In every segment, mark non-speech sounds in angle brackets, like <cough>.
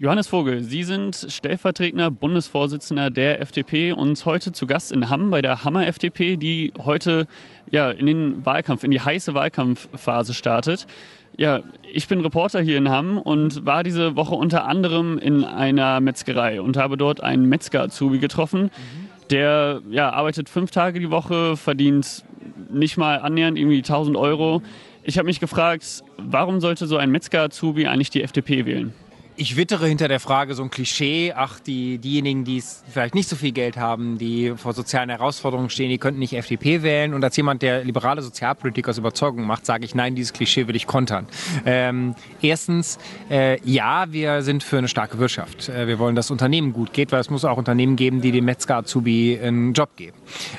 Johannes Vogel, Sie sind stellvertretender Bundesvorsitzender der FDP und heute zu Gast in Hamm bei der Hammer FDP, die heute ja, in den Wahlkampf, in die heiße Wahlkampfphase startet. Ja, ich bin Reporter hier in Hamm und war diese Woche unter anderem in einer Metzgerei und habe dort einen Metzger-Azubi getroffen. Der ja, arbeitet fünf Tage die Woche, verdient nicht mal annähernd irgendwie 1000 Euro. Ich habe mich gefragt, warum sollte so ein Metzger-Azubi eigentlich die FDP wählen? Ich wittere hinter der Frage so ein Klischee, ach, die, diejenigen, die vielleicht nicht so viel Geld haben, die vor sozialen Herausforderungen stehen, die könnten nicht FDP wählen. Und als jemand, der liberale Sozialpolitik aus Überzeugung macht, sage ich, nein, dieses Klischee will ich kontern. Ähm, erstens, äh, ja, wir sind für eine starke Wirtschaft. Äh, wir wollen, dass Unternehmen gut geht, weil es muss auch Unternehmen geben, die dem Metzger-Azubi einen Job geben.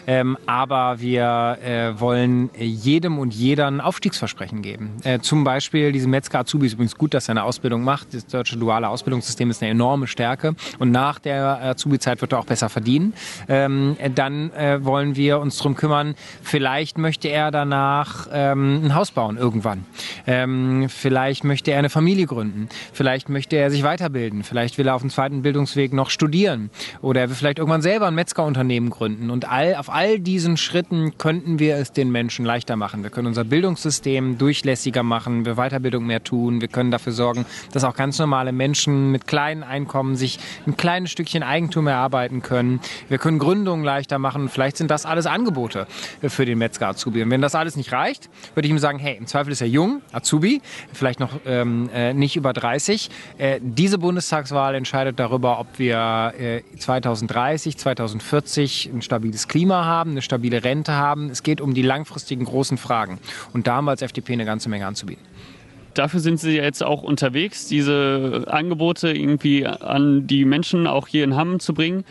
Ähm, aber wir äh, wollen jedem und jeder ein Aufstiegsversprechen geben. Äh, zum Beispiel, diese Metzger-Azubi ist übrigens gut, dass er eine Ausbildung macht. Das deutsche duale Ausbildungssystem ist eine enorme Stärke und nach der Azubi-Zeit wird er auch besser verdienen. Ähm, dann äh, wollen wir uns darum kümmern, vielleicht möchte er danach ähm, ein Haus bauen irgendwann. Ähm, vielleicht möchte er eine Familie gründen. Vielleicht möchte er sich weiterbilden. Vielleicht will er auf dem zweiten Bildungsweg noch studieren. Oder er will vielleicht irgendwann selber ein Metzgerunternehmen gründen. Und all, auf all diesen Schritten könnten wir es den Menschen leichter machen. Wir können unser Bildungssystem durchlässiger machen, wir Weiterbildung mehr tun. Wir können dafür sorgen, dass auch ganz normale Menschen mit kleinen Einkommen sich ein kleines Stückchen Eigentum erarbeiten können. Wir können Gründungen leichter machen. Vielleicht sind das alles Angebote für den Metzger-Azubi. Und wenn das alles nicht reicht, würde ich ihm sagen, hey, im Zweifel ist er jung, Azubi, vielleicht noch ähm, äh, nicht über 30. Äh, diese Bundestagswahl entscheidet darüber, ob wir äh, 2030, 2040 ein stabiles Klima haben, eine stabile Rente haben. Es geht um die langfristigen großen Fragen. Und da haben wir als FDP eine ganze Menge anzubieten dafür sind Sie jetzt auch unterwegs, diese Angebote irgendwie an die Menschen auch hier in Hamm zu bringen.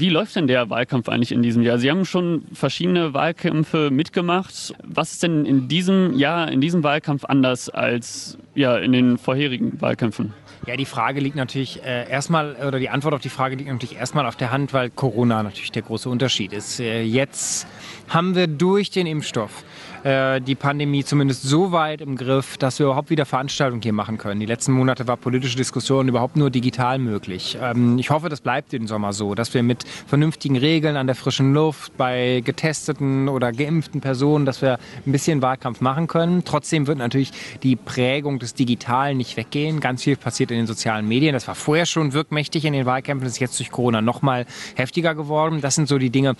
Wie läuft denn der Wahlkampf eigentlich in diesem Jahr? Sie haben schon verschiedene Wahlkämpfe mitgemacht. Was ist denn in diesem Jahr, in diesem Wahlkampf anders als ja, in den vorherigen Wahlkämpfen? Ja, die Frage liegt natürlich äh, erstmal, oder die Antwort auf die Frage liegt natürlich erstmal auf der Hand, weil Corona natürlich der große Unterschied ist. Äh, jetzt haben wir durch den Impfstoff äh, die Pandemie zumindest so weit im Griff, dass wir überhaupt wieder Veranstaltungen hier machen können. Die letzten Monate war politische Diskussion überhaupt nur digital möglich. Ähm, ich hoffe, das bleibt den Sommer so, dass wir mit vernünftigen Regeln an der frischen Luft bei getesteten oder geimpften Personen, dass wir ein bisschen Wahlkampf machen können. Trotzdem wird natürlich die Prägung des Digitalen nicht weggehen. Ganz viel passiert in den sozialen Medien. Das war vorher schon wirkmächtig in den Wahlkämpfen, das ist jetzt durch Corona noch mal heftiger geworden. Das sind so die Dinge,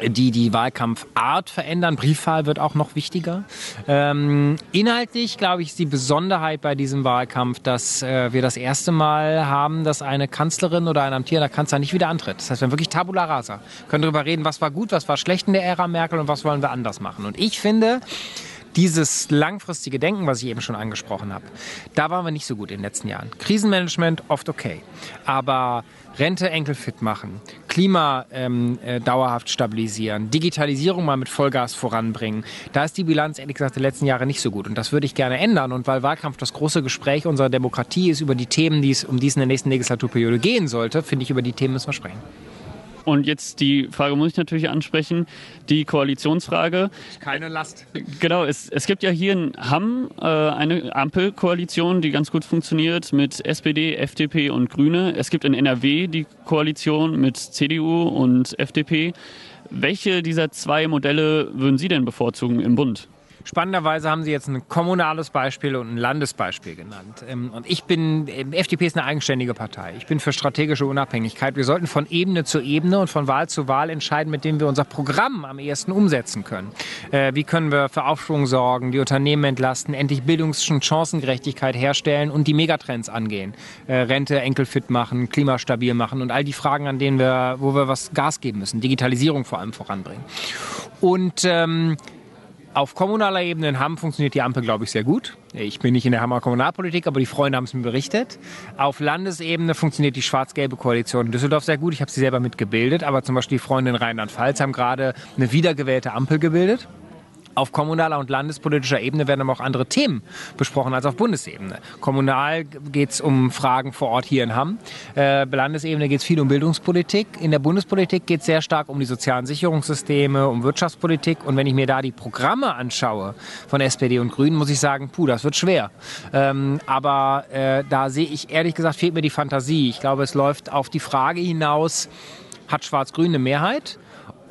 die die Wahlkampfart verändern. Briefwahl wird auch noch wichtiger. Ähm, inhaltlich, glaube ich, ist die Besonderheit bei diesem Wahlkampf, dass äh, wir das erste Mal haben, dass eine Kanzlerin oder ein amtierender Kanzler nicht wieder antritt. Das heißt, wir haben wirklich Tabula Rasa. Wir können darüber reden, was war gut, was war schlecht in der Ära Merkel und was wollen wir anders machen. Und ich finde, dieses langfristige Denken, was ich eben schon angesprochen habe, da waren wir nicht so gut in den letzten Jahren. Krisenmanagement oft okay, aber Rente enkelfit machen, Klima ähm, äh, dauerhaft stabilisieren, Digitalisierung mal mit Vollgas voranbringen. Da ist die Bilanz ehrlich gesagt der letzten Jahre nicht so gut und das würde ich gerne ändern. Und weil Wahlkampf das große Gespräch unserer Demokratie ist über die Themen, die es um dies in der nächsten Legislaturperiode gehen sollte, finde ich, über die Themen müssen wir sprechen. Und jetzt die Frage muss ich natürlich ansprechen, die Koalitionsfrage. Keine Last. Genau, es, es gibt ja hier in Hamm äh, eine Ampelkoalition, die ganz gut funktioniert mit SPD, FDP und Grüne. Es gibt in NRW die Koalition mit CDU und FDP. Welche dieser zwei Modelle würden Sie denn bevorzugen im Bund? Spannenderweise haben Sie jetzt ein kommunales Beispiel und ein Landesbeispiel genannt. Ähm, und ich bin, die FDP ist eine eigenständige Partei. Ich bin für strategische Unabhängigkeit. Wir sollten von Ebene zu Ebene und von Wahl zu Wahl entscheiden, mit dem wir unser Programm am ehesten umsetzen können. Äh, wie können wir für Aufschwung sorgen, die Unternehmen entlasten, endlich Bildungs- und Chancengerechtigkeit herstellen und die Megatrends angehen. Äh, Rente enkelfit machen, klimastabil machen und all die Fragen, an denen wir, wo wir was Gas geben müssen. Digitalisierung vor allem voranbringen. Und ähm, auf kommunaler Ebene in Hamm funktioniert die Ampel, glaube ich, sehr gut. Ich bin nicht in der Hammer Kommunalpolitik, aber die Freunde haben es mir berichtet. Auf Landesebene funktioniert die schwarz-gelbe Koalition in Düsseldorf sehr gut. Ich habe sie selber mitgebildet, aber zum Beispiel die Freunde in Rheinland-Pfalz haben gerade eine wiedergewählte Ampel gebildet. Auf kommunaler und landespolitischer Ebene werden aber auch andere Themen besprochen als auf Bundesebene. Kommunal geht es um Fragen vor Ort hier in Hamm. Äh, Landesebene geht es viel um Bildungspolitik. In der Bundespolitik geht es sehr stark um die sozialen Sicherungssysteme, um Wirtschaftspolitik. Und wenn ich mir da die Programme anschaue von SPD und Grünen, muss ich sagen, puh, das wird schwer. Ähm, aber äh, da sehe ich ehrlich gesagt, fehlt mir die Fantasie. Ich glaube, es läuft auf die Frage hinaus, hat Schwarz-Grün eine Mehrheit?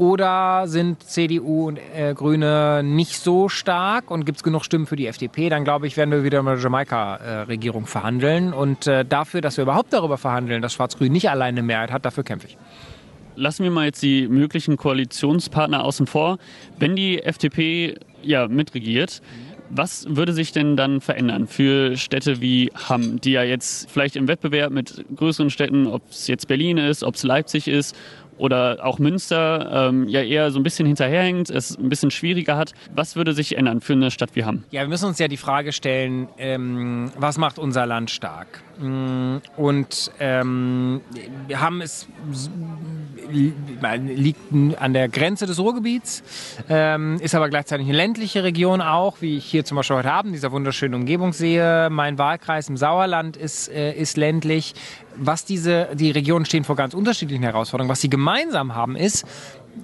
Oder sind CDU und äh, Grüne nicht so stark und gibt es genug Stimmen für die FDP? Dann glaube ich, werden wir wieder mit der Jamaika-Regierung verhandeln. Und äh, dafür, dass wir überhaupt darüber verhandeln, dass Schwarz-Grün nicht alleine eine Mehrheit hat, dafür kämpfe ich. Lassen wir mal jetzt die möglichen Koalitionspartner außen vor. Wenn die FDP ja mitregiert, was würde sich denn dann verändern für Städte wie Hamm, die ja jetzt vielleicht im Wettbewerb mit größeren Städten, ob es jetzt Berlin ist, ob es Leipzig ist oder auch Münster ähm, ja eher so ein bisschen hinterherhängt, es ein bisschen schwieriger hat. Was würde sich ändern für eine Stadt wie Hamm? Ja, wir müssen uns ja die Frage stellen, ähm, was macht unser Land stark? Mm, und ähm, Hamm ist, liegt an der Grenze des Ruhrgebiets, ähm, ist aber gleichzeitig eine ländliche Region auch, wie ich hier zum Beispiel heute Abend dieser wunderschönen Umgebung sehe. Mein Wahlkreis im Sauerland ist, äh, ist ländlich was diese, die Regionen stehen vor ganz unterschiedlichen Herausforderungen. Was sie gemeinsam haben ist,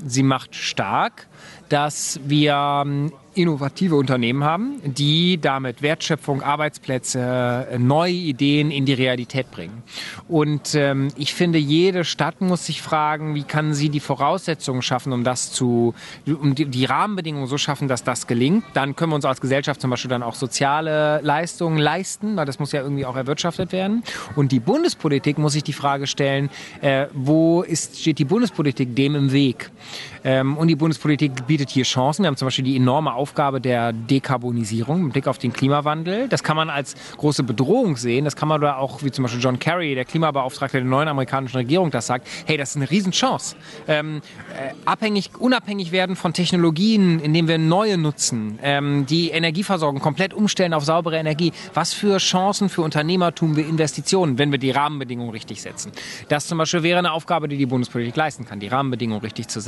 sie macht stark, dass wir ähm, innovative Unternehmen haben, die damit Wertschöpfung, Arbeitsplätze, äh, neue Ideen in die Realität bringen. Und ähm, ich finde, jede Stadt muss sich fragen, wie kann sie die Voraussetzungen schaffen, um das zu, um die, die Rahmenbedingungen so schaffen, dass das gelingt. Dann können wir uns als Gesellschaft zum Beispiel dann auch soziale Leistungen leisten, weil das muss ja irgendwie auch erwirtschaftet werden. Und die Bundespolitik muss sich die Frage stellen, äh, wo ist, steht die Bundespolitik dem im Weg? Ähm, und die Bundespolitik bietet hier Chancen. Wir haben zum Beispiel die enorme Aufgabe der Dekarbonisierung mit Blick auf den Klimawandel. Das kann man als große Bedrohung sehen. Das kann man da auch, wie zum Beispiel John Kerry, der Klimabeauftragte der neuen amerikanischen Regierung, das sagt. Hey, das ist eine Riesenchance. Ähm, äh, abhängig, unabhängig werden von Technologien, indem wir neue nutzen, ähm, die Energieversorgung komplett umstellen auf saubere Energie. Was für Chancen für Unternehmertum, für Investitionen, wenn wir die Rahmenbedingungen richtig setzen. Das zum Beispiel wäre eine Aufgabe, die die Bundespolitik leisten kann, die Rahmenbedingungen richtig zu setzen.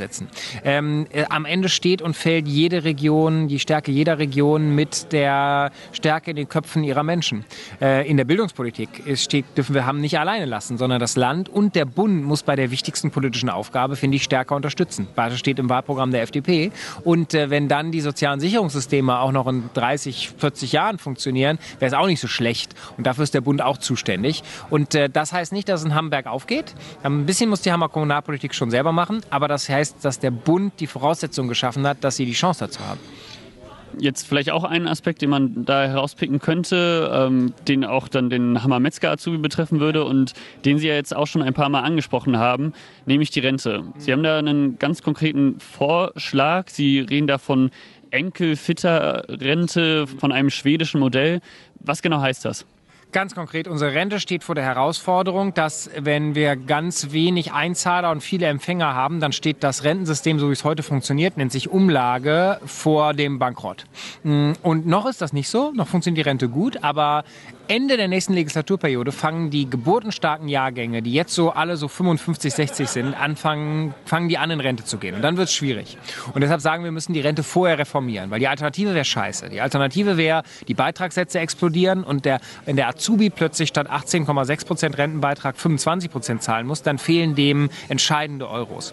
Ähm, äh, am Ende steht und fällt jede Region, die Stärke jeder Region mit der Stärke in den Köpfen ihrer Menschen. Äh, in der Bildungspolitik steht, dürfen wir haben nicht alleine lassen, sondern das Land und der Bund muss bei der wichtigsten politischen Aufgabe, finde ich, stärker unterstützen. Das steht im Wahlprogramm der FDP. Und äh, wenn dann die sozialen Sicherungssysteme auch noch in 30, 40 Jahren funktionieren, wäre es auch nicht so schlecht. Und dafür ist der Bund auch zuständig. Und äh, das heißt nicht, dass es in Hamburg aufgeht. Ein bisschen muss die Hammer Kommunalpolitik schon selber machen, aber das heißt, dass der Bund die Voraussetzungen geschaffen hat, dass sie die Chance dazu haben. Jetzt vielleicht auch einen Aspekt, den man da herauspicken könnte, ähm, den auch dann den Hammer Metzger Azubi betreffen würde und den Sie ja jetzt auch schon ein paar Mal angesprochen haben, nämlich die Rente. Sie haben da einen ganz konkreten Vorschlag. Sie reden da von Enkelfitter Rente von einem schwedischen Modell. Was genau heißt das? Ganz konkret, unsere Rente steht vor der Herausforderung, dass wenn wir ganz wenig Einzahler und viele Empfänger haben, dann steht das Rentensystem, so wie es heute funktioniert, nennt sich Umlage, vor dem Bankrott. Mm, und noch ist das nicht so, noch funktioniert die Rente gut, aber Ende der nächsten Legislaturperiode fangen die geburtenstarken Jahrgänge, die jetzt so alle so 55, 60 sind, anfangen, fangen die an in Rente zu gehen. Und dann wird es schwierig. Und deshalb sagen wir, wir müssen die Rente vorher reformieren, weil die Alternative wäre scheiße. Die Alternative wäre, die Beitragssätze explodieren und der, wenn der Azubi plötzlich statt 18,6 Prozent Rentenbeitrag 25 Prozent zahlen muss, dann fehlen dem entscheidende Euros.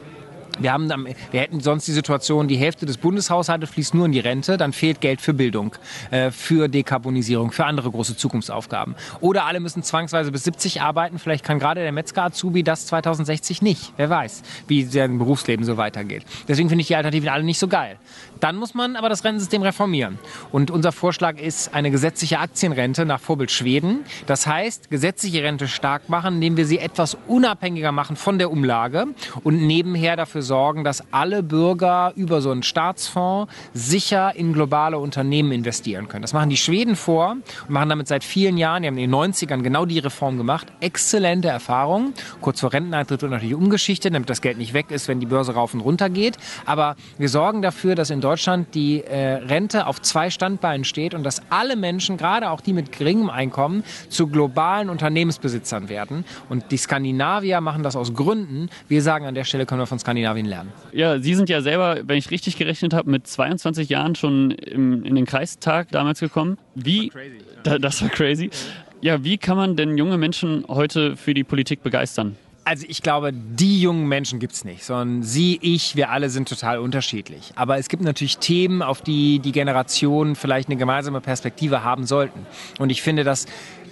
Wir, haben, wir hätten sonst die Situation, die Hälfte des Bundeshaushaltes fließt nur in die Rente, dann fehlt Geld für Bildung, äh, für Dekarbonisierung, für andere große Zukunftsaufgaben. Oder alle müssen zwangsweise bis 70 arbeiten. Vielleicht kann gerade der Metzger-Azubi das 2060 nicht. Wer weiß, wie sein Berufsleben so weitergeht. Deswegen finde ich die Alternativen alle nicht so geil. Dann muss man aber das Rentensystem reformieren. Und unser Vorschlag ist eine gesetzliche Aktienrente nach Vorbild Schweden. Das heißt, gesetzliche Rente stark machen, indem wir sie etwas unabhängiger machen von der Umlage und nebenher dafür sorgen, dass alle Bürger über so einen Staatsfonds sicher in globale Unternehmen investieren können. Das machen die Schweden vor und machen damit seit vielen Jahren, die haben in den 90ern genau die Reform gemacht, exzellente Erfahrungen. Kurz vor Renteneintritt wird natürlich umgeschichtet, damit das Geld nicht weg ist, wenn die Börse rauf und runter geht. Aber wir sorgen dafür, dass in Deutschland die äh, Rente auf zwei Standbeinen steht und dass alle Menschen, gerade auch die mit geringem Einkommen, zu globalen Unternehmensbesitzern werden. Und die Skandinavier machen das aus Gründen. Wir sagen, an der Stelle können wir von Skandinavien Skandinavien lernen. Ja, Sie sind ja selber, wenn ich richtig gerechnet habe, mit 22 Jahren schon im, in den Kreistag damals gekommen. Wie? Das war, das war crazy. Ja, wie kann man denn junge Menschen heute für die Politik begeistern? Also ich glaube, die jungen Menschen gibt es nicht, sondern sie, ich, wir alle sind total unterschiedlich. Aber es gibt natürlich Themen, auf die die Generationen vielleicht eine gemeinsame Perspektive haben sollten. Und ich finde, dass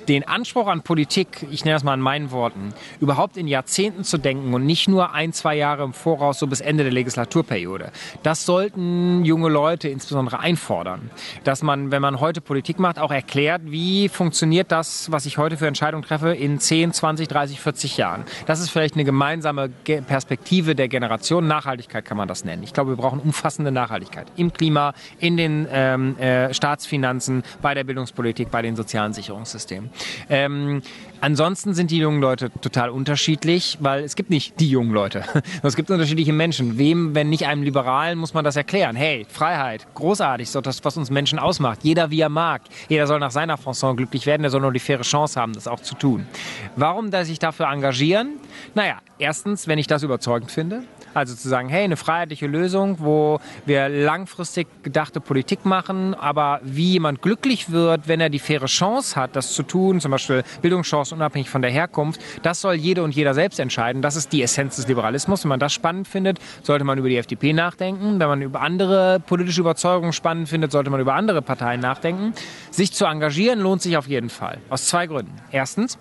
den Anspruch an Politik, ich nenne es mal in meinen Worten, überhaupt in Jahrzehnten zu denken und nicht nur ein, zwei Jahre im Voraus, so bis Ende der Legislaturperiode. Das sollten junge Leute insbesondere einfordern. Dass man, wenn man heute Politik macht, auch erklärt, wie funktioniert das, was ich heute für Entscheidungen treffe, in 10, 20, 30, 40 Jahren. Das ist vielleicht eine gemeinsame Perspektive der Generation. Nachhaltigkeit kann man das nennen. Ich glaube, wir brauchen umfassende Nachhaltigkeit im Klima, in den ähm, äh, Staatsfinanzen, bei der Bildungspolitik, bei den sozialen Sicherungssystemen. Ähm, ansonsten sind die jungen Leute total unterschiedlich, weil es gibt nicht die jungen Leute. <laughs> Es gibt unterschiedliche Menschen. Wem, wenn nicht einem Liberalen, muss man das erklären. Hey, Freiheit, großartig, so das, was uns Menschen ausmacht. Jeder wie er mag. Jeder soll nach seiner Fasson glücklich werden, der soll nur die faire Chance haben, das auch zu tun. Warum dass sich dafür engagieren? Naja, erstens, wenn ich das überzeugend finde. Also zu sagen, hey, eine freiheitliche Lösung, wo wir langfristig gedachte Politik machen, aber wie jemand glücklich wird, wenn er die faire Chance hat, das zu tun, zum Beispiel Bildungschancen unabhängig von der Herkunft, das soll jede und jeder selbst entscheiden. Das ist die Essenz des Liberalismus. Wenn man das spannend findet, sollte man über die FDP nachdenken. Wenn man über andere politische Überzeugungen spannend findet, sollte man über andere Parteien nachdenken. Sich zu engagieren lohnt sich auf jeden Fall. Aus zwei Gründen. Erstens,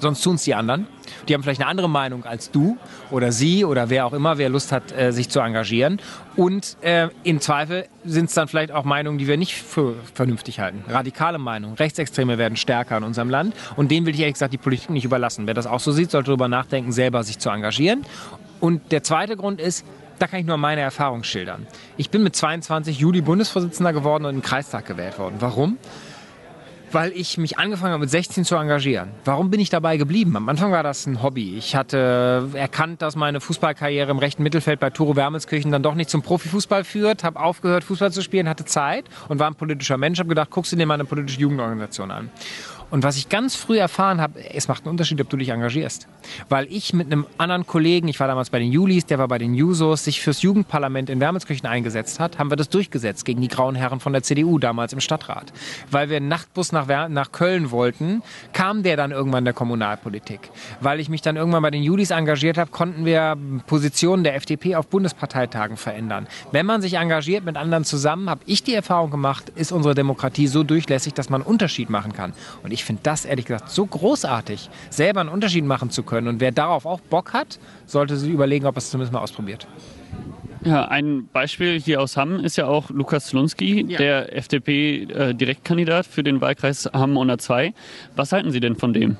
sonst tun es die anderen. Die haben vielleicht eine andere Meinung als du oder sie oder wer auch immer, wer Lust hat, äh, sich zu engagieren. Und äh, im Zweifel sind es dann vielleicht auch Meinungen, die wir nicht für vernünftig halten. Radikale Meinungen. Rechtsextreme werden stärker in unserem Land. Und denen will ich ehrlich gesagt die Politik nicht überlassen. Wer das auch so sieht, sollte darüber nachdenken, selber sich zu engagieren. Und der zweite Grund ist, da kann ich nur meine Erfahrung schildern. Ich bin mit 22 Juli Bundesvorsitzender geworden und im Kreistag gewählt worden. Warum? Weil ich mich angefangen habe mit 16 zu engagieren. Warum bin ich dabei geblieben? Am Anfang war das ein Hobby. Ich hatte erkannt, dass meine Fußballkarriere im rechten Mittelfeld bei Turo Wermelskirchen dann doch nicht zum Profifußball führt, habe aufgehört Fußball zu spielen, hatte Zeit und war ein politischer Mensch, habe gedacht, guckst du dir mal eine politische Jugendorganisation an. Und was ich ganz früh erfahren habe, es macht einen Unterschied, ob du dich engagierst. Weil ich mit einem anderen Kollegen, ich war damals bei den Julis, der war bei den Jusos, sich fürs Jugendparlament in Wermelskirchen eingesetzt hat, haben wir das durchgesetzt gegen die grauen Herren von der CDU damals im Stadtrat. Weil wir einen Nachtbus nach, nach Köln wollten, kam der dann irgendwann der Kommunalpolitik. Weil ich mich dann irgendwann bei den Julis engagiert habe, konnten wir Positionen der FDP auf Bundesparteitagen verändern. Wenn man sich engagiert mit anderen zusammen, habe ich die Erfahrung gemacht, ist unsere Demokratie so durchlässig, dass man einen Unterschied machen kann. Und ich ich finde das ehrlich gesagt so großartig, selber einen Unterschied machen zu können. Und wer darauf auch Bock hat, sollte sich überlegen, ob er es zumindest mal ausprobiert. Ja, ein Beispiel hier aus Hamm ist ja auch Lukas Slunski, ja. der FDP-Direktkandidat für den Wahlkreis Hamm 102. Was halten Sie denn von dem?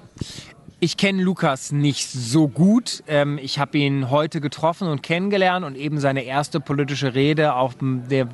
Ich kenne Lukas nicht so gut. Ähm, ich habe ihn heute getroffen und kennengelernt und eben seine erste politische Rede auf der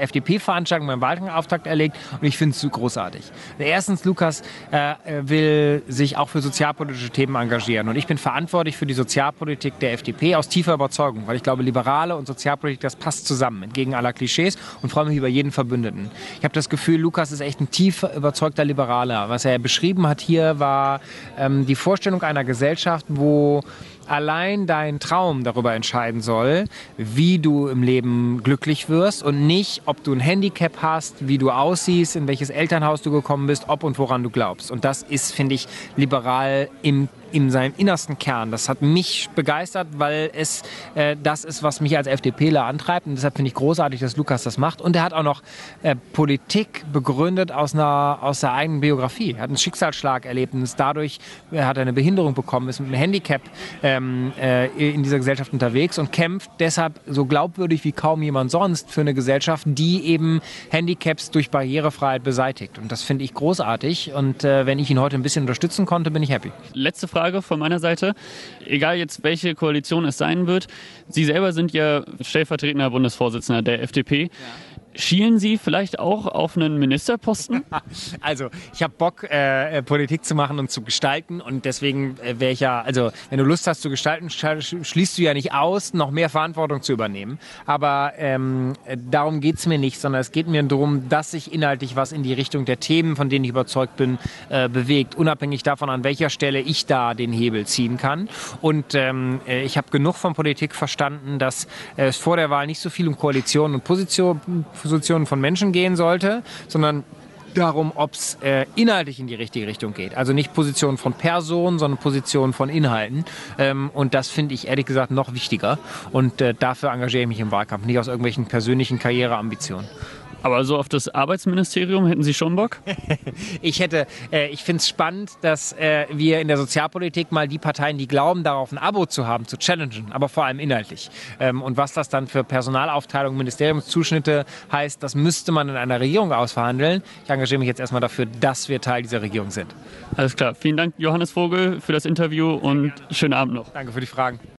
FDP-Veranstaltung beim Wahlkampfauftakt erlegt und ich finde es großartig. Erstens, Lukas äh, will sich auch für sozialpolitische Themen engagieren und ich bin verantwortlich für die Sozialpolitik der FDP aus tiefer Überzeugung, weil ich glaube, Liberale und Sozialpolitik, das passt zusammen, entgegen aller Klischees und freue mich über jeden Verbündeten. Ich habe das Gefühl, Lukas ist echt ein tief überzeugter Liberaler. Was er beschrieben hat hier war ähm, die Vor Vorstellung einer Gesellschaft, wo allein dein Traum darüber entscheiden soll, wie du im Leben glücklich wirst und nicht, ob du ein Handicap hast, wie du aussiehst, in welches Elternhaus du gekommen bist, ob und woran du glaubst. Und das ist, finde ich, liberal im in seinem innersten Kern. Das hat mich begeistert, weil es äh, das ist, was mich als FDPler antreibt. Und deshalb finde ich großartig, dass Lukas das macht. Und er hat auch noch äh, Politik begründet aus einer aus der eigenen Biografie. Er hat einen Schicksalsschlag erlebt und ist dadurch er hat eine Behinderung bekommen, ist mit einem Handicap ähm, äh, in dieser Gesellschaft unterwegs und kämpft deshalb so glaubwürdig wie kaum jemand sonst für eine Gesellschaft, die eben Handicaps durch Barrierefreiheit beseitigt. Und das finde ich großartig. Und äh, wenn ich ihn heute ein bisschen unterstützen konnte, bin ich happy. Letzte Frage Frage von meiner Seite. Egal jetzt, welche Koalition es sein wird. Sie selber sind ja stellvertretender Bundesvorsitzender der FDP. Ja. Schielen Sie vielleicht auch auf einen Ministerposten? <laughs> Also, ich habe Bock, äh, äh, Politik zu machen und zu gestalten und deswegen äh, wäre ich ja, also wenn du Lust hast zu gestalten, schließt du ja nicht aus, noch mehr Verantwortung zu übernehmen. Aber ähm, darum geht's mir nicht, sondern es geht mir darum, dass sich inhaltlich was in die Richtung der Themen, von denen ich überzeugt bin, äh, bewegt, unabhängig davon, an welcher Stelle ich da den Hebel ziehen kann. Und ähm, äh, ich habe genug von Politik verstanden, dass es vor der Wahl nicht so viel um Koalition und Position Positionen von Menschen gehen sollte, sondern darum, ob es äh, inhaltlich in die richtige Richtung geht. Also nicht Positionen von Personen, sondern Positionen von Inhalten. Ähm, und das finde ich ehrlich gesagt noch wichtiger. Und äh, dafür engagiere ich mich im Wahlkampf, nicht aus irgendwelchen persönlichen Karriereambitionen. Aber so auf das Arbeitsministerium hätten Sie schon Bock? <laughs> ich hätte, äh, ich finde es spannend, dass äh, wir in der Sozialpolitik mal die Parteien, die glauben, darauf ein Abo zu haben, zu challengen, aber vor allem inhaltlich. Ähm, und was das dann für Personalaufteilung, Ministeriumszuschnitte heißt, das müsste man in einer Regierung ausverhandeln. Ich engagiere mich jetzt erstmal dafür, dass wir Teil dieser Regierung sind. Alles klar. Vielen Dank, Johannes Vogel, für das Interview und schönen Abend noch. Danke für die Fragen.